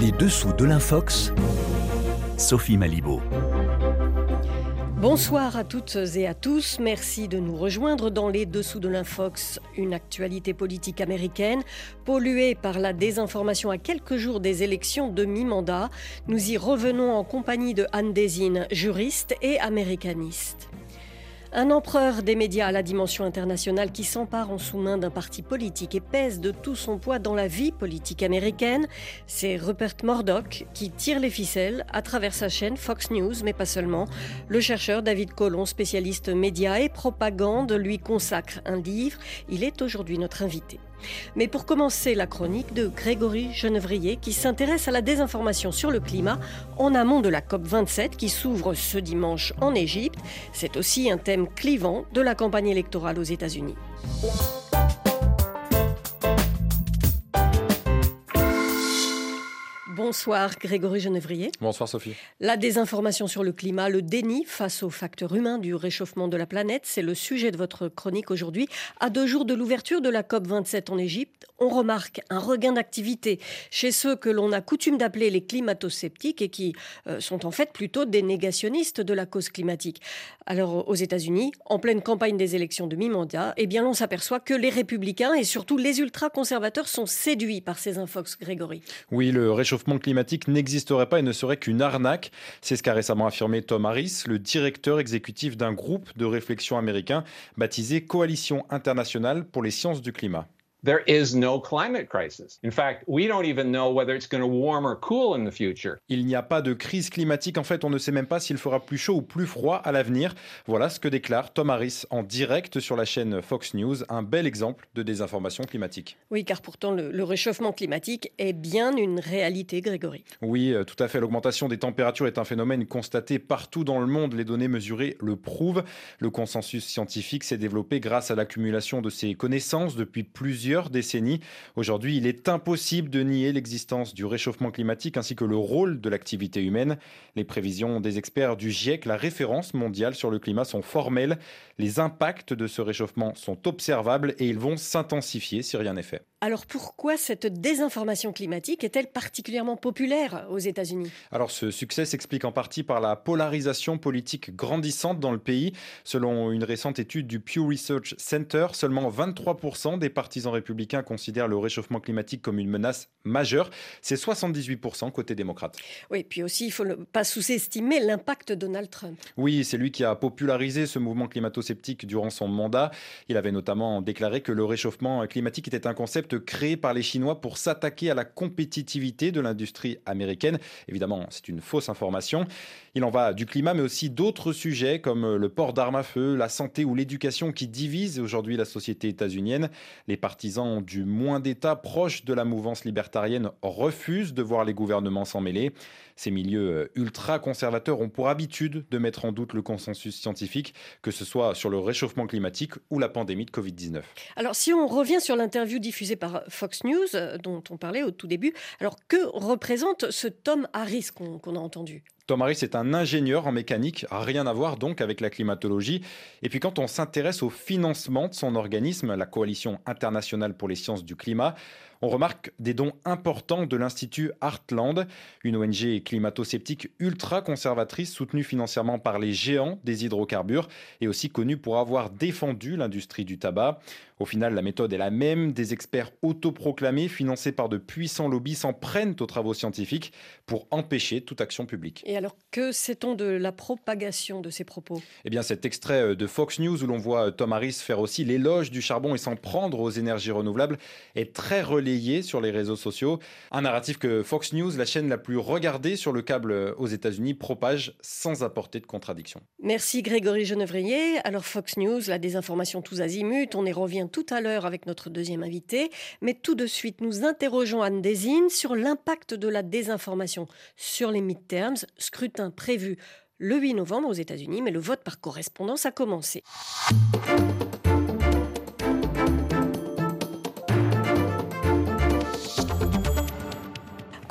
Les dessous de l'Infox, Sophie Malibaud. Bonsoir à toutes et à tous. Merci de nous rejoindre dans les dessous de l'Infox, une actualité politique américaine polluée par la désinformation à quelques jours des élections de mi-mandat. Nous y revenons en compagnie de Anne Desine, juriste et américaniste. Un empereur des médias à la dimension internationale qui s'empare en sous-main d'un parti politique et pèse de tout son poids dans la vie politique américaine, c'est Rupert Murdoch qui tire les ficelles à travers sa chaîne Fox News, mais pas seulement. Le chercheur David Colon, spécialiste médias et propagande, lui consacre un livre. Il est aujourd'hui notre invité. Mais pour commencer la chronique de Grégory Genevrier qui s'intéresse à la désinformation sur le climat en amont de la COP27 qui s'ouvre ce dimanche en Égypte. C'est aussi un thème clivant de la campagne électorale aux États-Unis. Bonsoir Grégory Genevrier. Bonsoir Sophie. La désinformation sur le climat, le déni face aux facteurs humains du réchauffement de la planète, c'est le sujet de votre chronique aujourd'hui. À deux jours de l'ouverture de la COP27 en Égypte, on remarque un regain d'activité chez ceux que l'on a coutume d'appeler les climato-sceptiques et qui euh, sont en fait plutôt des négationnistes de la cause climatique. Alors aux États-Unis, en pleine campagne des élections de mi-mandat, eh bien on s'aperçoit que les républicains et surtout les ultra-conservateurs sont séduits par ces infox, Grégory. Oui, le réchauffement climatique n'existerait pas et ne serait qu'une arnaque. C'est ce qu'a récemment affirmé Tom Harris, le directeur exécutif d'un groupe de réflexion américain baptisé Coalition internationale pour les sciences du climat. There is no climate crisis. In fact, we don't even know whether it's going to warm or cool in the future. Il n'y a pas de crise climatique. En fait, on ne sait même pas s'il fera plus chaud ou plus froid à l'avenir. Voilà ce que déclare Tom Harris en direct sur la chaîne Fox News. Un bel exemple de désinformation climatique. Oui, car pourtant, le, le réchauffement climatique est bien une réalité, Grégory. Oui, euh, tout à fait. L'augmentation des températures est un phénomène constaté partout dans le monde. Les données mesurées le prouvent. Le consensus scientifique s'est développé grâce à l'accumulation de ces connaissances depuis plusieurs décennies. Aujourd'hui, il est impossible de nier l'existence du réchauffement climatique ainsi que le rôle de l'activité humaine. Les prévisions des experts du GIEC, la référence mondiale sur le climat, sont formelles. Les impacts de ce réchauffement sont observables et ils vont s'intensifier si rien n'est fait. Alors pourquoi cette désinformation climatique est-elle particulièrement populaire aux États-Unis? Alors ce succès s'explique en partie par la polarisation politique grandissante dans le pays. Selon une récente étude du Pew Research Center, seulement 23% des partisans républicains considèrent le réchauffement climatique comme une menace majeure. C'est 78% côté démocrate. Oui, puis aussi, il ne faut pas sous-estimer l'impact de Donald Trump. Oui, c'est lui qui a popularisé ce mouvement climato-sceptique durant son mandat. Il avait notamment déclaré que le réchauffement climatique était un concept créé par les Chinois pour s'attaquer à la compétitivité de l'industrie américaine. Évidemment, c'est une fausse information. Il en va du climat, mais aussi d'autres sujets comme le port d'armes à feu, la santé ou l'éducation qui divisent aujourd'hui la société états-unienne. Les du moins d'État proches de la mouvance libertarienne refusent de voir les gouvernements s'en mêler. Ces milieux ultra-conservateurs ont pour habitude de mettre en doute le consensus scientifique, que ce soit sur le réchauffement climatique ou la pandémie de Covid-19. Alors si on revient sur l'interview diffusée par Fox News, euh, dont on parlait au tout début, alors que représente ce Tom Harris qu'on a entendu? Harris est un ingénieur en mécanique, rien à voir donc avec la climatologie. Et puis quand on s'intéresse au financement de son organisme, la Coalition internationale pour les sciences du climat, on remarque des dons importants de l'Institut Heartland, une ONG climato-sceptique ultra conservatrice soutenue financièrement par les géants des hydrocarbures et aussi connue pour avoir défendu l'industrie du tabac. Au final, la méthode est la même. Des experts autoproclamés, financés par de puissants lobbies, s'en prennent aux travaux scientifiques pour empêcher toute action publique. Et alors, que sait-on de la propagation de ces propos? Eh bien, cet extrait de Fox News où l'on voit Tom Harris faire aussi l'éloge du charbon et s'en prendre aux énergies renouvelables est très sur les réseaux sociaux. Un narratif que Fox News, la chaîne la plus regardée sur le câble aux États-Unis, propage sans apporter de contradiction. Merci Grégory Genevrier. Alors, Fox News, la désinformation tous azimuts, on y revient tout à l'heure avec notre deuxième invité. Mais tout de suite, nous interrogeons Anne Desine sur l'impact de la désinformation sur les midterms, scrutin prévu le 8 novembre aux États-Unis, mais le vote par correspondance a commencé.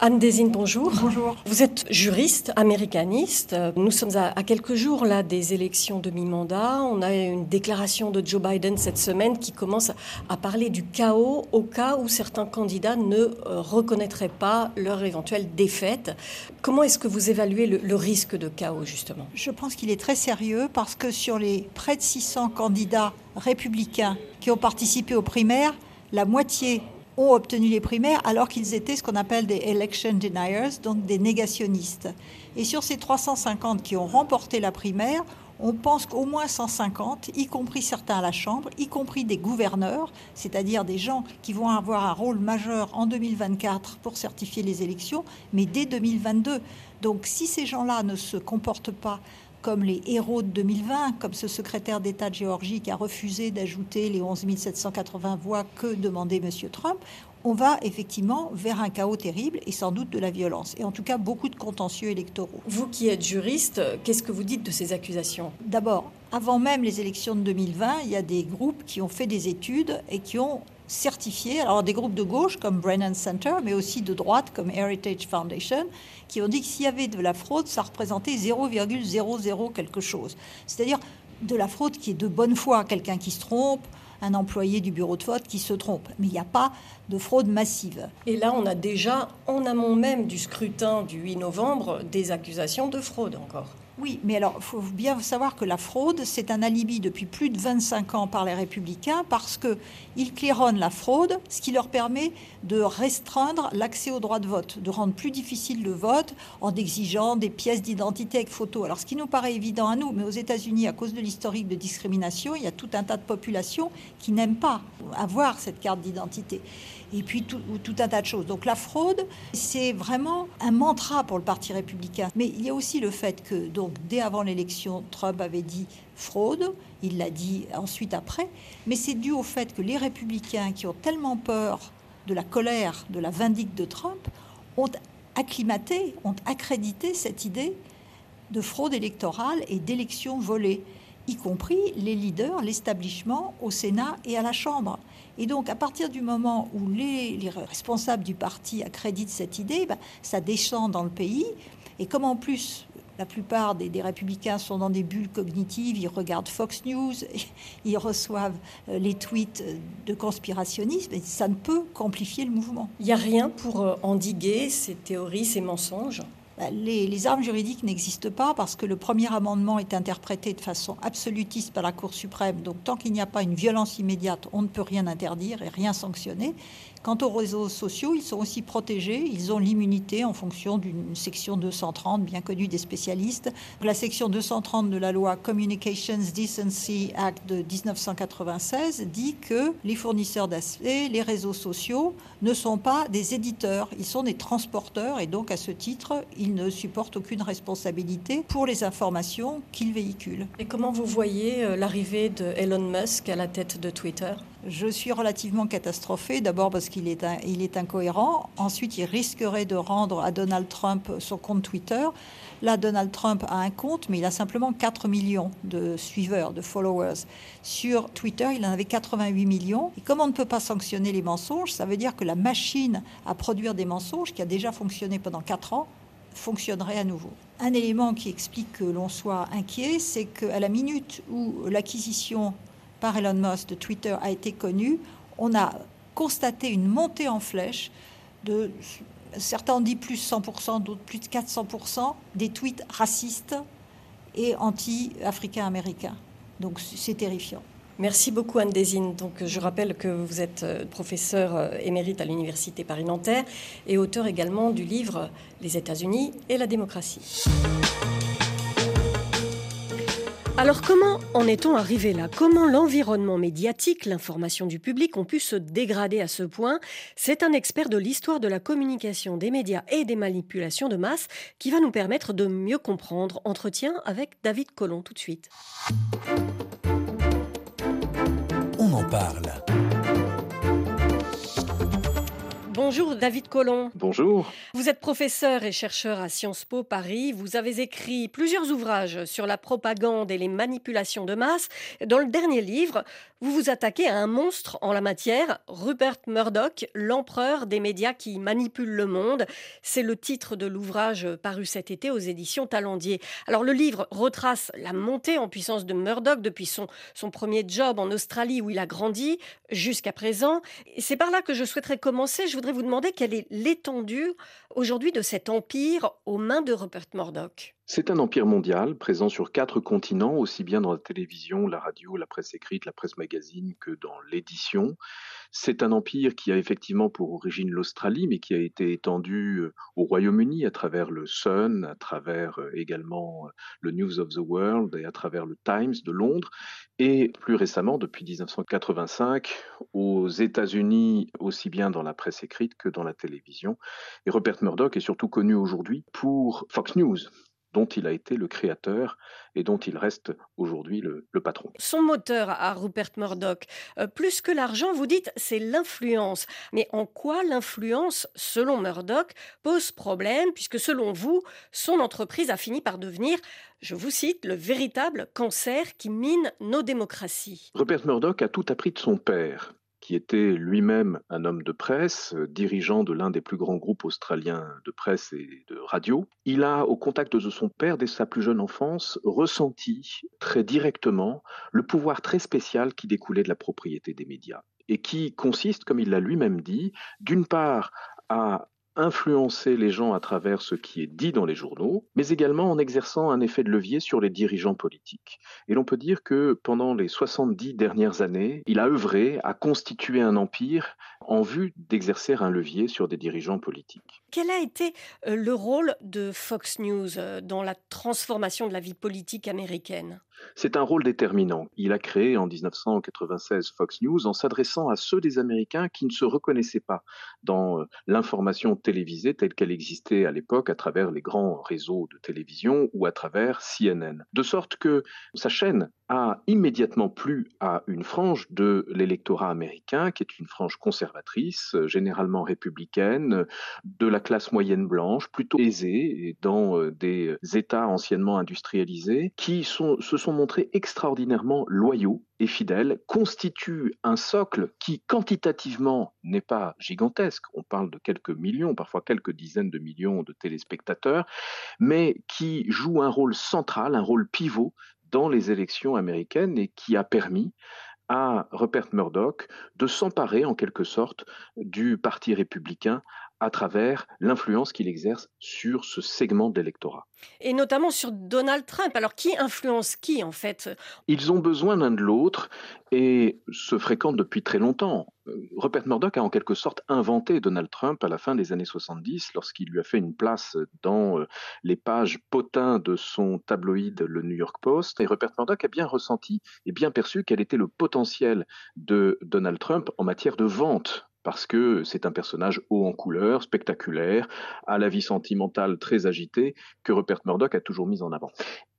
Anne Desine, bonjour. Bonjour. Vous êtes juriste, américaniste. Nous sommes à, quelques jours là des élections de mi-mandat. On a une déclaration de Joe Biden cette semaine qui commence à parler du chaos au cas où certains candidats ne euh, reconnaîtraient pas leur éventuelle défaite. Comment est-ce que vous évaluez le, le risque de chaos justement? Je pense qu'il est très sérieux parce que sur les près de 600 candidats républicains qui ont participé aux primaires, la moitié ont obtenu les primaires alors qu'ils étaient ce qu'on appelle des election deniers, donc des négationnistes. Et sur ces 350 qui ont remporté la primaire, on pense qu'au moins 150, y compris certains à la Chambre, y compris des gouverneurs, c'est-à-dire des gens qui vont avoir un rôle majeur en 2024 pour certifier les élections, mais dès 2022. Donc si ces gens-là ne se comportent pas comme les héros de 2020, comme ce secrétaire d'État de Géorgie qui a refusé d'ajouter les 11 780 voix que demandait M. Trump, on va effectivement vers un chaos terrible et sans doute de la violence, et en tout cas beaucoup de contentieux électoraux. Vous qui êtes juriste, qu'est-ce que vous dites de ces accusations? D'abord, avant même les élections de 2020, il y a des groupes qui ont fait des études et qui ont certifiés, alors des groupes de gauche comme Brennan Center, mais aussi de droite comme Heritage Foundation, qui ont dit que s'il y avait de la fraude, ça représentait 0,00 quelque chose. C'est-à-dire de la fraude qui est de bonne foi, quelqu'un qui se trompe, un employé du bureau de vote qui se trompe. Mais il n'y a pas de fraude massive. Et là, on a déjà, en amont même du scrutin du 8 novembre, des accusations de fraude encore. Oui, mais alors, il faut bien savoir que la fraude, c'est un alibi depuis plus de 25 ans par les républicains parce qu'ils claironnent la fraude, ce qui leur permet de restreindre l'accès au droit de vote, de rendre plus difficile le vote en exigeant des pièces d'identité avec photo. Alors, ce qui nous paraît évident à nous, mais aux États-Unis, à cause de l'historique de discrimination, il y a tout un tas de populations qui n'aiment pas avoir cette carte d'identité et puis tout, un tas de choses. Donc la fraude, c'est vraiment un mantra pour le Parti républicain. Mais il y a aussi le fait que, donc, dès avant l'élection, Trump avait dit fraude, il l'a dit ensuite après, mais c'est dû au fait que les républicains qui ont tellement peur de la colère, de la vindicte de Trump, ont acclimaté, ont accrédité cette idée de fraude électorale et d'élections volées y compris les leaders, l'establishment au Sénat et à la Chambre. Et donc, à partir du moment où les, responsables du parti accréditent cette idée, ben, ça descend dans le pays. Et comme en plus, la plupart des, des, républicains sont dans des bulles cognitives, ils regardent Fox News, ils reçoivent euh, les tweets de conspirationnisme, et ça ne peut qu'amplifier le mouvement. Il n'y a rien pour euh, endiguer ces théories, ces mensonges? Bah, les, armes juridiques n'existent pas parce que le premier amendement est interprété de façon absolutiste par la Cour suprême. Donc tant qu'il n'y a pas une violence immédiate, on ne peut rien interdire et rien sanctionner. Quant aux réseaux sociaux, ils sont aussi protégés. Ils ont l'immunité en fonction d'une section 230 bien connue des spécialistes. La section 230 de la loi Communications Decency Act de 1996 dit que les fournisseurs d'accès, les réseaux sociaux, ne sont pas des éditeurs, ils sont des transporteurs et donc à ce titre, ils ne supportent aucune responsabilité pour les informations qu'ils véhiculent. Et comment vous voyez euh, l'arrivée de Musk à la tête de Twitter? Je suis relativement catastrophée, d'abord parce qu'il est, il est incohérent, ensuite il risquerait de rendre à Donald Trump son compte Twitter. Là, Donald Trump a un compte, mais il a simplement 4 millions de suiveurs, de followers. Sur Twitter, il en avait 88 millions. Et comme on ne peut pas sanctionner les mensonges, ça veut dire que la machine à produire des mensonges, qui a déjà fonctionné pendant 4 ans, fonctionnerait à nouveau. Un élément qui explique que l'on soit inquiet, c'est qu'à la minute où l'acquisition par Elon Musk de Twitter a été connu, on a constaté une montée en flèche de, certains ont dit plus 100%, d'autres plus de 400%, des tweets racistes et anti-africains-américains. Donc c'est terrifiant. Merci beaucoup Anne Désine. Donc, je rappelle que vous êtes euh, professeur euh, émérite à l'Université Paris-Nanterre et auteur également du livre Les États-Unis et la démocratie. Alors comment en est-on arrivé là? Comment l'environnement médiatique, l'information du public ont pu se dégrader à ce point? C'est un expert de l'histoire de la communication des médias et des manipulations de masse qui va nous permettre de mieux comprendre. Entretien avec David Collomb tout de suite. On en parle. Bonjour David Collomb. Bonjour. Vous êtes professeur et chercheur à Sciences Po Paris. Vous avez écrit plusieurs ouvrages sur la propagande et les manipulations de masse. Dans le dernier livre, vous vous attaquez à un monstre en la matière, Rupert Murdoch, l'empereur des médias qui manipule le monde. C'est le titre de l'ouvrage paru cet été aux éditions Talendier. Alors le livre retrace la montée en puissance de Murdoch depuis son, son premier job en Australie où il a grandi jusqu'à présent. C'est par là que je souhaiterais commencer. Je voudrais vous demander quelle est l'étendue aujourd'hui de cet empire aux mains de Rupert Murdoch? C'est un empire mondial présent sur quatre continents, aussi bien dans la télévision, la radio, la presse écrite, la presse magazine que dans l'édition. C'est un empire qui a effectivement pour origine l'Australie, mais qui a été étendu euh, au Royaume-Uni à travers le Sun, à travers euh, également euh, le News of the World et à travers le Times de Londres, et plus récemment, depuis 1985, aux États-Unis, aussi bien dans la presse écrite que dans la télévision. Et Rupert Murdoch est surtout connu aujourd'hui pour Fox News, dont il a été le créateur et dont il reste aujourd'hui le, patron. Son moteur à Rupert Murdoch, euh, plus que l'argent, vous dites, c'est l'influence. Mais en quoi l'influence, selon Murdoch, pose problème, puisque selon vous, son entreprise a fini par devenir, je vous cite, le véritable cancer qui mine nos démocraties? Rupert Murdoch a tout appris de son père qui était lui-même un homme de presse, euh, dirigeant de l'un des plus grands groupes australiens de presse et de radio. Il a, au contact de son père dès sa plus jeune enfance, ressenti très directement le pouvoir très spécial qui découlait de la propriété des médias et qui consiste, comme il l'a lui-même dit, d'une part à influencer les gens à travers ce qui est dit dans les journaux, mais également en exerçant un effet de levier sur les dirigeants politiques. Et l'on peut dire que pendant les 70 dernières années, il a œuvré à constituer un empire en vue d'exercer un levier sur des dirigeants politiques. Quel a été euh, le rôle de Fox News euh, dans la transformation de la vie politique américaine? C'est un rôle déterminant. Il a créé en 1996 Fox News en s'adressant à ceux des Américains qui ne se reconnaissaient pas dans euh, télévisée telle qu'elle existait à l'époque à travers les grands réseaux de télévision ou à travers CNN. De sorte que sa chaîne a immédiatement plu à une frange de l'électorat américain, qui est une frange conservatrice, généralement républicaine, de la classe moyenne blanche, plutôt aisée, dans euh, des États anciennement industrialisés, qui se sont montrés extraordinairement loyaux et fidèles, constituent un socle qui quantitativement n'est pas gigantesque, on parle de quelques millions, parfois quelques dizaines de millions de téléspectateurs, mais qui joue un rôle central, un rôle pivot dans les élections américaines et qui a permis à Rupert Murdoch de s'emparer en quelque sorte du Parti républicain à travers l'influence qu'il exerce sur ce segment d'électorat. Et notamment sur Donald Trump. Alors qui influence qui en fait? Ils ont besoin l'un de l'autre et se fréquentent depuis très longtemps. Rupert Murdoch a en quelque sorte inventé Donald Trump à la fin des années 70 lorsqu'il lui a fait une place dans euh, les pages potins de son tabloïd le New York Post. Et Rupert Murdoch a bien ressenti et bien perçu quel était le potentiel de Donald Trump en matière de vente parce que c'est un personnage haut en couleur, spectaculaire, à la vie sentimentale très agitée, que Rupert Murdoch a toujours mis en avant.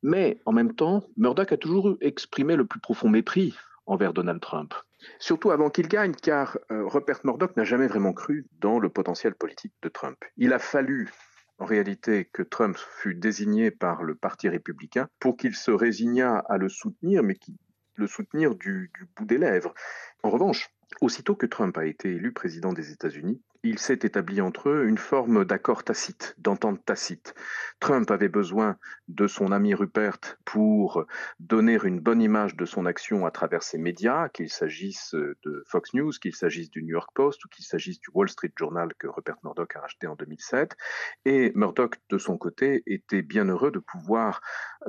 Mais en même temps, Murdoch a toujours exprimé le plus profond mépris envers Donald Trump. Surtout avant qu'il gagne, car euh, Rupert Murdoch n'a jamais vraiment cru dans le potentiel politique de Trump. Il a fallu en réalité que Trump fût désigné par le Parti républicain pour qu'il se résignât à le soutenir, mais qui le soutenir du bout des lèvres. En revanche, Aussitôt que Trump a été élu président des États-Unis, il s'est établi entre eux une forme d'accord tacite, d'entente tacite. Trump avait besoin de son ami Rupert pour donner une bonne image de son action à travers ses médias, qu'il s'agisse de Fox News, qu'il s'agisse du New York Post ou qu'il s'agisse du Wall Street Journal que Rupert Murdoch a racheté en 2007. Et Murdoch, de son côté, était bien heureux de pouvoir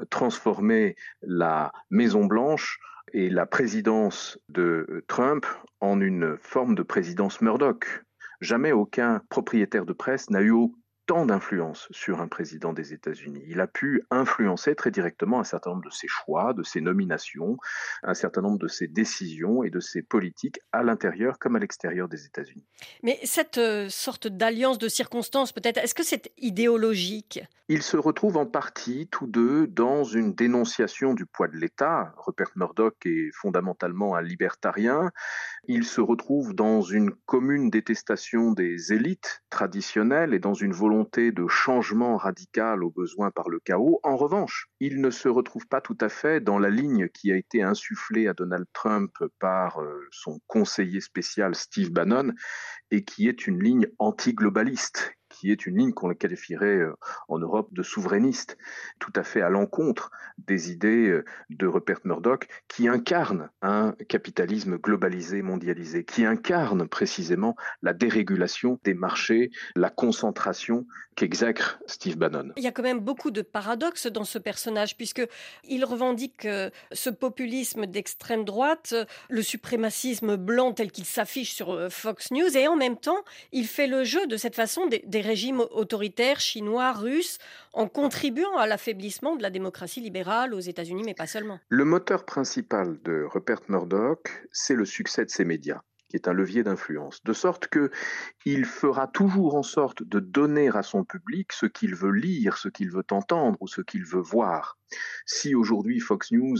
transformer la Maison Blanche et la présidence de Trump en une forme de présidence Murdoch. Jamais aucun propriétaire de presse n'a eu tant d'influence sur un président des États-Unis. Il a pu influencer très directement un certain nombre de ses choix, de ses nominations, un certain nombre de ses décisions et de ses politiques à l'intérieur comme à l'extérieur des États-Unis. Mais cette euh, sorte d'alliance de circonstances, peut-être, est-ce que c'est idéologique? Ils se retrouvent en partie, tous deux, dans une dénonciation du poids de l'État. Rupert Murdoch est fondamentalement un libertarien. Il se retrouve dans une commune détestation des élites traditionnelles et dans une volonté de changement radical au besoin par le chaos. En revanche, il ne se retrouve pas tout à fait dans la ligne qui a été insufflée à Donald Trump par euh, son conseiller spécial Steve Bannon et qui est une ligne anti-globaliste qui est une ligne qu'on qualifierait euh, en Europe de souverainiste, tout à fait à l'encontre des idées euh, de Rupert Murdoch, qui incarne un capitalisme globalisé, mondialisé, qui incarne précisément la dérégulation des marchés, la concentration qu'exècre Steve Bannon. Il y a quand même beaucoup de paradoxes dans ce personnage, puisque il revendique euh, ce populisme d'extrême droite, le suprémacisme blanc tel qu'il s'affiche sur Fox News, et en même temps, il fait le jeu de cette façon des, des régimes autoritaires chinois, russes, en contribuant à l'affaiblissement de la démocratie libérale aux États-Unis, mais pas seulement. Le moteur principal de Rupert Murdoch, c'est le succès de ses médias qui est un levier d'influence, de sorte que il fera toujours en sorte de donner à son public ce qu'il veut lire, ce qu'il veut entendre ou ce qu'il veut voir. Si aujourd'hui Fox News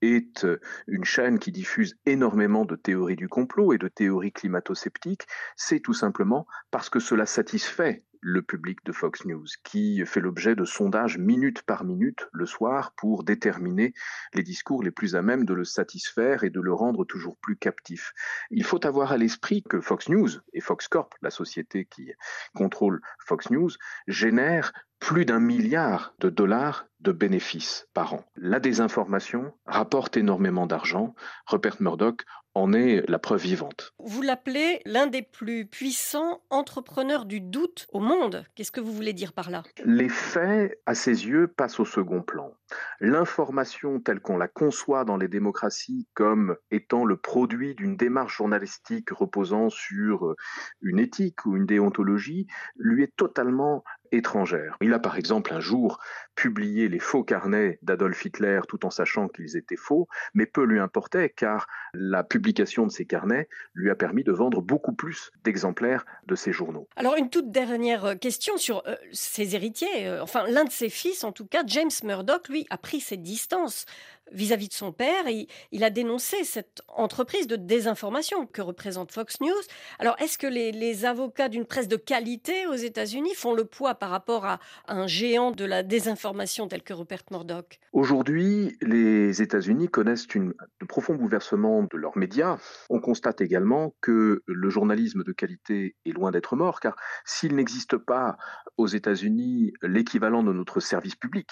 est une chaîne qui diffuse énormément de théories du complot et de théories climato-sceptiques, c'est tout simplement parce que cela satisfait le public de Fox News, qui fait l'objet de sondages minute par minute le soir pour déterminer les discours les plus à même de le satisfaire et de le rendre toujours plus captif. Il faut avoir à l'esprit que Fox News et Fox Corp, la société qui contrôle Fox News, génèrent plus d'un milliard de dollars de bénéfices par an. La désinformation rapporte énormément d'argent. Rupert Murdoch en est la preuve vivante. Vous l'appelez l'un des plus puissants entrepreneurs du doute au monde. Qu'est-ce que vous voulez dire par là? Les faits, à ses yeux, passent au second plan. L'information telle qu'on la conçoit dans les démocraties comme étant le produit d'une démarche journalistique reposant sur une éthique ou une déontologie lui est totalement étrangère. Il a par exemple un jour publié les faux carnets d'Adolf Hitler tout en sachant qu'ils étaient faux, mais peu lui importait car la publication de ces carnets lui a permis de vendre beaucoup plus d'exemplaires de ses journaux. Alors une toute dernière euh, question sur euh, ses héritiers, euh, enfin l'un de ses fils en tout cas, James Murdoch, lui a pris ses distances vis-à-vis de son père. Et il a dénoncé cette entreprise de désinformation que représente Fox News. Alors, est-ce que les, avocats d'une presse de qualité aux États-Unis font le poids par rapport à un géant de la désinformation tel que Rupert Murdoch? Aujourd'hui, les États-Unis connaissent une, de profonds bouleversements de leurs médias. On constate également que le journalisme de qualité est loin d'être mort, car s'il n'existe pas aux États-Unis l'équivalent de notre service public,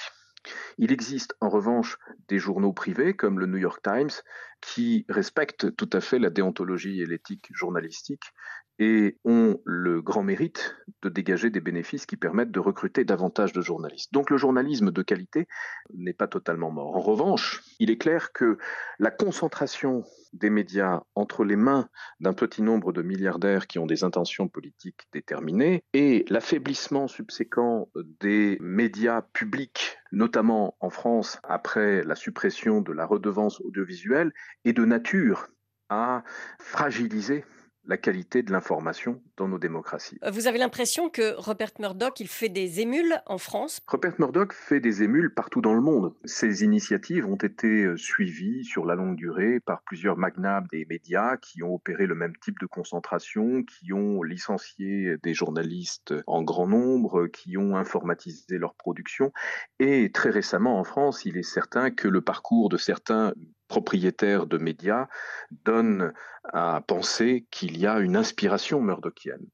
il existe en revanche des journaux privés comme le New York Times qui respectent tout à fait la déontologie et l'éthique journalistique et ont le grand mérite de dégager des bénéfices qui permettent de recruter davantage de journalistes. Donc le journalisme de qualité n'est pas totalement mort. En revanche, il est clair que la concentration des médias entre les mains d'un petit nombre de milliardaires qui ont des intentions politiques déterminées et l'affaiblissement subséquent des médias publics, notamment en France après la suppression de la redevance audiovisuelle, est de nature à fragiliser la qualité de l'information dans nos démocraties. Euh, vous avez l'impression que Rupert Murdoch, il fait des émules en France? Rupert Murdoch fait des émules partout dans le monde. Ces initiatives ont été euh, suivies sur la longue durée par plusieurs magnates des médias qui ont opéré le même type de concentration, qui ont licencié des journalistes en grand nombre, qui ont informatisé leur production. Et très récemment en France, il est certain que le parcours de certains propriétaires de médias donne à penser qu'il y a une inspiration murdochienne.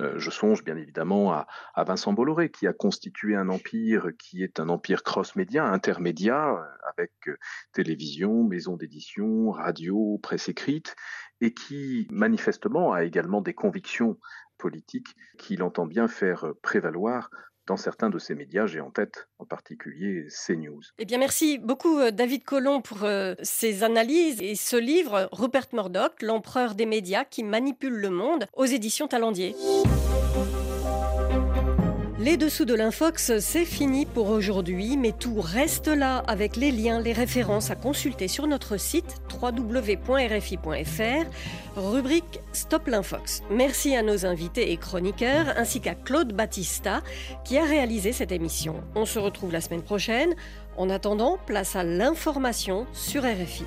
Euh, je songe bien évidemment à, Vincent Bolloré qui a constitué un empire qui est un empire cross-média, intermédia, euh, avec euh, télévision, maison d'édition, radio, presse écrite, et qui manifestement a également des convictions politiques qu'il entend bien faire prévaloir dans certains de ces médias. J'ai en tête en particulier CNews. Eh bien, merci beaucoup, euh, David Collomb, pour euh, ces analyses et ce livre, Rupert Murdoch, l'empereur des médias qui manipule le monde, aux éditions Talendier. Les dessous de l'Infox, c'est fini pour aujourd'hui, mais tout reste là avec les liens, les références à consulter sur notre site www.rfi.fr, rubrique Stop l'Infox. Merci à nos invités et chroniqueurs, ainsi qu'à Claude Battista qui a réalisé cette émission. On se retrouve la semaine prochaine. En attendant, place à l'information sur RFI.